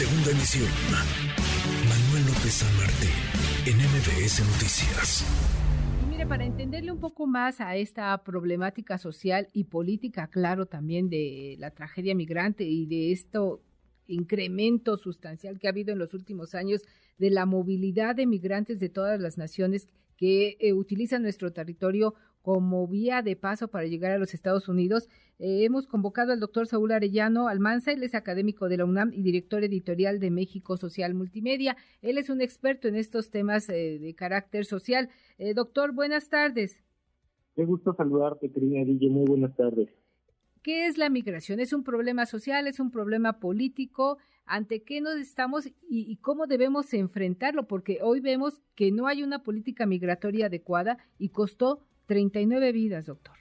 Segunda emisión. Manuel López San Martín, en MBS Noticias. Y mire, para entenderle un poco más a esta problemática social y política, claro, también de la tragedia migrante y de esto incremento sustancial que ha habido en los últimos años de la movilidad de migrantes de todas las naciones que eh, utilizan nuestro territorio como vía de paso para llegar a los Estados Unidos. Eh, hemos convocado al doctor Saúl Arellano Almanza, él es académico de la UNAM y director editorial de México Social Multimedia. Él es un experto en estos temas eh, de carácter social. doctor, buenas tardes. Qué gusto saludarte, querida Guille. Muy buenas tardes. ¿Qué es la migración? ¿Es un problema social? ¿Es un problema político? ¿Ante qué nos estamos y, cómo debemos enfrentarlo? Porque hoy vemos que no hay una política migratoria adecuada y costó 39 vidas, doctor.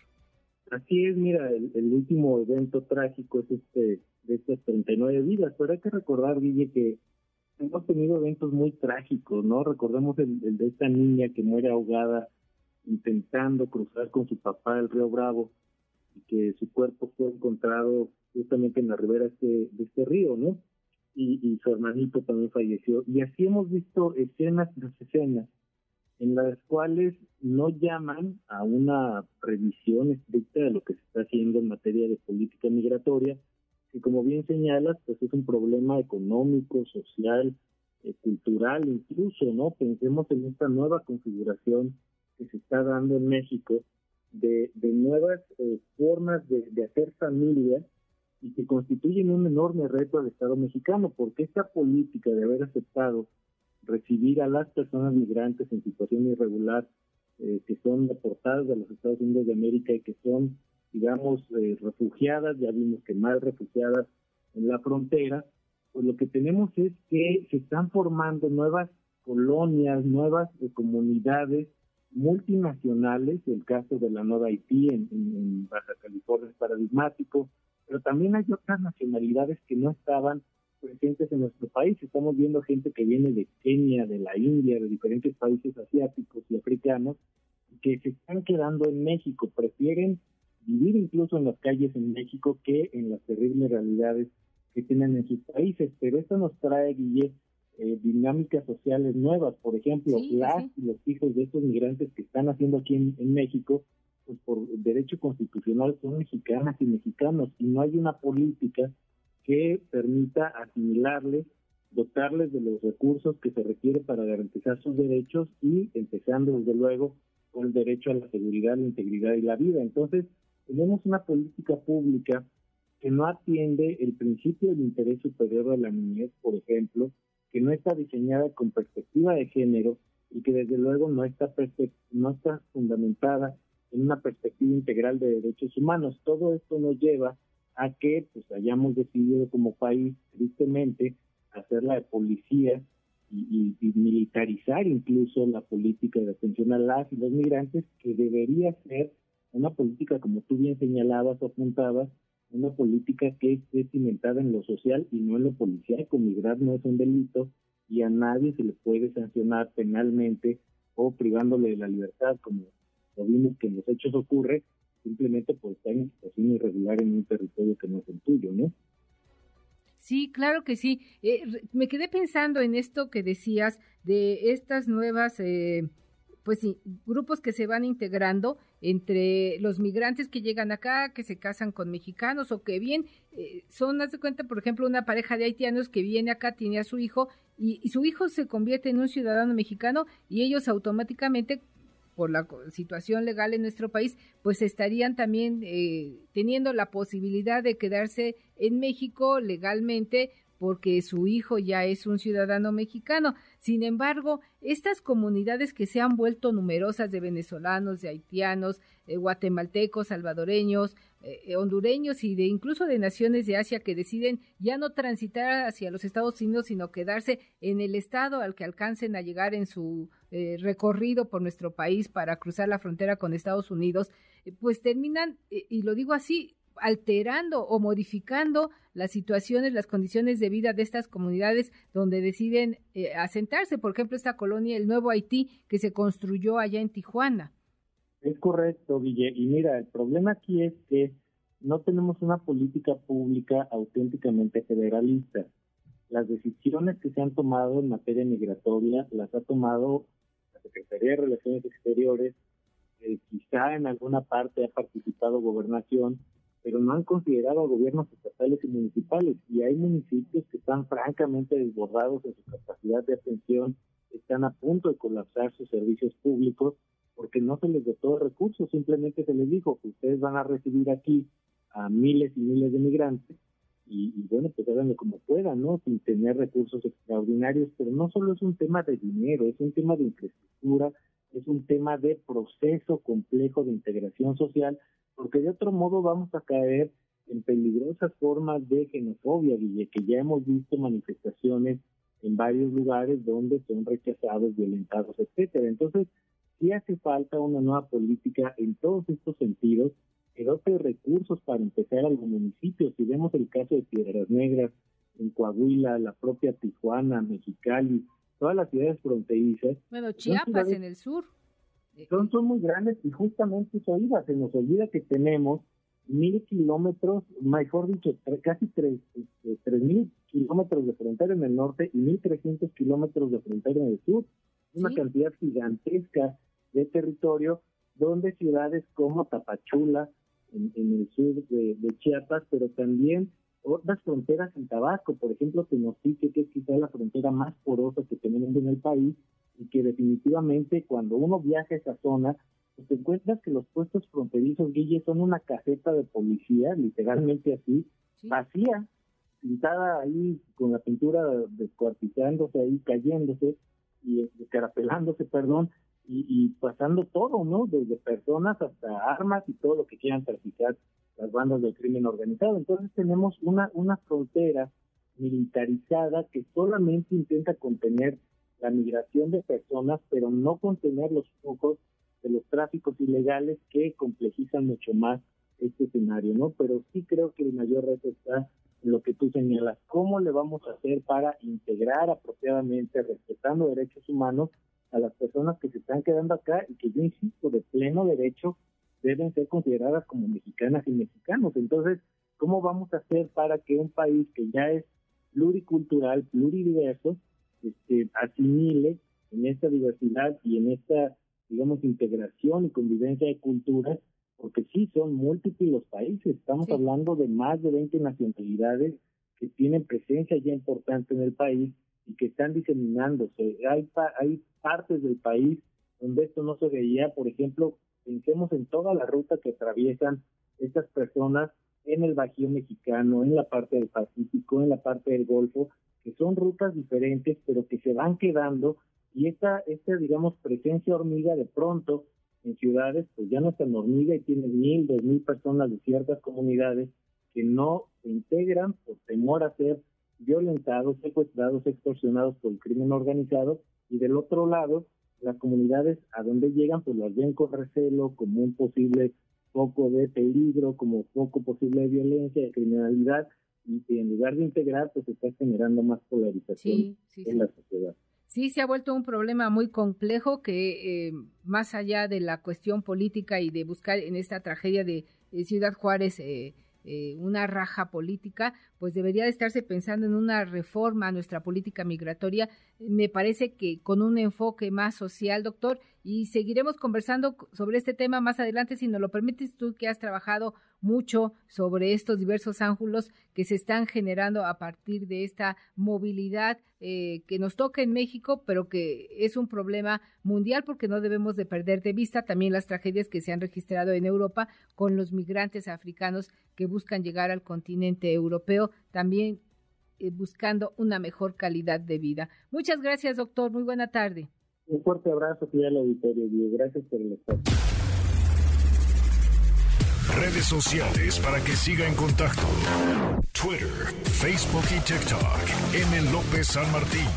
Así es, mira, el, último evento trágico es este de estas 39 vidas, pero hay que recordar, Guille, que hemos tenido eventos muy trágicos, ¿no? Recordemos el, de esta niña que muere ahogada intentando cruzar con su papá el río Bravo y que su cuerpo fue encontrado justamente en la ribera este, de este río, ¿no? Y, y, su hermanito también falleció. Y así hemos visto escenas tras escenas en las cuales no llaman a una revisión estricta de lo que se está haciendo en materia de política migratoria, que como bien señalas, pues es un problema económico, social, eh, cultural incluso, ¿no? Pensemos en esta nueva configuración que se está dando en México, de, de nuevas eh, formas de, de, hacer familia y que constituyen un enorme reto al Estado mexicano, porque esta política de haber aceptado recibir a las personas migrantes en situación irregular eh, que son deportadas de los Estados Unidos de América y que son, digamos, eh, refugiadas, ya vimos que mal refugiadas en la frontera, pues lo que tenemos es que se están formando nuevas colonias, nuevas comunidades multinacionales, el caso de la Nueva Haití en, Baja California es paradigmático, pero también hay otras nacionalidades que no estaban presentes en nuestro país. Estamos viendo gente que viene de Kenia, de la India, de diferentes países asiáticos y africanos, que se están quedando en México, prefieren vivir incluso en las calles en México que en las terribles realidades que tienen en sus países. Pero esto nos trae, Guillermo, eh, dinámicas sociales nuevas. Por ejemplo, las y los hijos de estos migrantes que están haciendo aquí en, México, pues por derecho constitucional son mexicanas y mexicanos y no hay una política que permita asimilarles, dotarles de los recursos que se requiere para garantizar sus derechos y empezando desde luego con el derecho a la seguridad, la integridad y la vida. Entonces, tenemos una política pública que no atiende el principio del interés superior de la niñez, por ejemplo, que no está diseñada con perspectiva de género y que desde luego no está, no está fundamentada en una perspectiva integral de derechos humanos. Todo esto nos lleva a que pues hayamos decidido como país, tristemente, hacer la de policía y, militarizar incluso la política de atención a las y los migrantes, que debería ser una política, como tú bien señalabas o apuntabas, una política que esté cimentada en lo social y no en lo policíaco. Migrar no es un delito y a nadie se le puede sancionar penalmente o privándole de la libertad, como lo vimos que en los hechos ocurre, simplemente por estar en situación irregular en un territorio que no es el tuyo, ¿no? Sí, claro que sí. Eh, me quedé pensando en esto que decías de estas nuevas eh, pues sí, grupos que se van integrando entre los migrantes que llegan acá, que se casan con mexicanos o que bien eh, son, haz de cuenta, por ejemplo, una pareja de haitianos que viene acá, tiene a su hijo y, su hijo se convierte en un ciudadano mexicano y ellos automáticamente por la situación legal en nuestro país, pues estarían también eh, teniendo la posibilidad de quedarse en México legalmente porque su hijo ya es un ciudadano mexicano. Sin embargo, estas comunidades que se han vuelto numerosas de venezolanos, de haitianos, eh, guatemaltecos, salvadoreños, eh, eh, hondureños y de incluso de naciones de Asia que deciden ya no transitar hacia los Estados Unidos, sino quedarse en el estado al que alcancen a llegar en su recorrido por nuestro país para cruzar la frontera con Estados Unidos, pues terminan, y lo digo así, alterando o modificando las situaciones, las condiciones de vida de estas comunidades donde deciden eh, asentarse. Por ejemplo, esta colonia, el Nuevo Haití, que se construyó allá en Tijuana. Es correcto, Guille. Y mira, el problema aquí es que no tenemos una política pública auténticamente federalista. las decisiones que se han tomado en materia migratoria las ha tomado la Secretaría de Relaciones Exteriores, eh, quizá en alguna parte ha participado gobernación, pero no han considerado a gobiernos estatales y municipales. Y hay municipios que están francamente desbordados en su capacidad de atención, están a punto de colapsar sus servicios públicos porque no se les dotó recursos, simplemente se les dijo que ustedes van a recibir aquí a miles y miles de migrantes y, bueno, pues háganlo como puedan, ¿no? Sin tener recursos extraordinarios, pero no solo es un tema de dinero, es un tema de infraestructura, es un tema de proceso complejo de integración social, porque de otro modo vamos a caer en peligrosas formas de xenofobia, Guille, que ya hemos visto manifestaciones en varios lugares donde son rechazados, violentados, etcétera. Entonces, sí hace falta una nueva política en todos estos sentidos que dote recursos para empezar a los municipios. Si vemos el caso de Piedras Negras, en Coahuila, la propia Tijuana, Mexicali, todas las ciudades fronterizas. Bueno, Chiapas en el sur. Son, son muy grandes y justamente eso iba, se nos olvida que tenemos mil kilómetros, mejor dicho, casi tres, este, tres mil kilómetros de frontera en el norte y mil trescientos kilómetros de frontera en el sur. Una cantidad gigantesca de territorio donde ciudades como Tapachula, en, el sur de, Chiapas, pero también otras fronteras en Tabasco, por ejemplo, Tenosique, que es quizá la frontera más porosa que tenemos en el país, y que definitivamente cuando uno viaja a esa zona, pues te encuentras que los puestos fronterizos, Guille, son una caseta de policía, literalmente así, vacía, pintada ahí con la pintura descuartizándose ahí, cayéndose y descarapelándose, perdón, y, pasando todo, ¿no? Desde personas hasta armas y todo lo que quieran traficar las bandas del crimen organizado. Entonces tenemos una, una frontera militarizada que solamente intenta contener la migración de personas, pero no contener los flujos de los tráficos ilegales que complejizan mucho más este escenario, ¿no? Pero sí creo que el mayor reto está en lo que tú señalas, cómo le vamos a hacer para integrar apropiadamente, respetando derechos humanos, a las personas que se están quedando acá y que yo insisto, de pleno derecho, deben ser consideradas como mexicanas y mexicanos. Entonces, ¿cómo vamos a hacer para que un país que ya es pluricultural, pluridiverso, este, asimile en esta diversidad y en esta, digamos, integración y convivencia de culturas, porque sí son múltiples los países, estamos hablando de más de 20 nacionalidades que tienen presencia ya importante en el país y que están diseminándose. Hay, hay partes del país donde esto no se veía, por ejemplo, pensemos en toda la ruta que atraviesan estas personas en el Bajío mexicano, en la parte del Pacífico, en la parte del Golfo, que son rutas diferentes, pero que se van quedando y esta, esta digamos, presencia hormiga de pronto en ciudades, pues ya no es tan hormiga y tiene mil, dos mil personas de ciertas comunidades que no se integran por temor a ser violentados, secuestrados, extorsionados por el crimen organizado y del otro lado las comunidades a donde llegan pues las ven con recelo como un posible foco de peligro, como foco posible de violencia, de criminalidad y en lugar de integrar pues está generando más polarización en la sociedad. Sí, se ha vuelto un problema muy complejo que eh, más allá de la cuestión política y de buscar en esta tragedia de, Ciudad Juárez eh, eh, una raja política, pues debería de estarse pensando en una reforma a nuestra política migratoria. Me parece que con un enfoque más social, doctor, y seguiremos conversando sobre este tema más adelante, si nos lo permites tú que has trabajado mucho sobre estos diversos ángulos que se están generando a partir de esta movilidad eh, que nos toca en México, pero que es un problema mundial porque no debemos de perder de vista también las tragedias que se han registrado en Europa con los migrantes africanos que buscan llegar al continente europeo, también eh, buscando una mejor calidad de vida. Muchas gracias, doctor. Muy buena tarde. Un fuerte abrazo, al auditorio. Gracias por el espacio. Redes sociales para que siga en contacto: Twitter, Facebook y TikTok. M. López San Martín.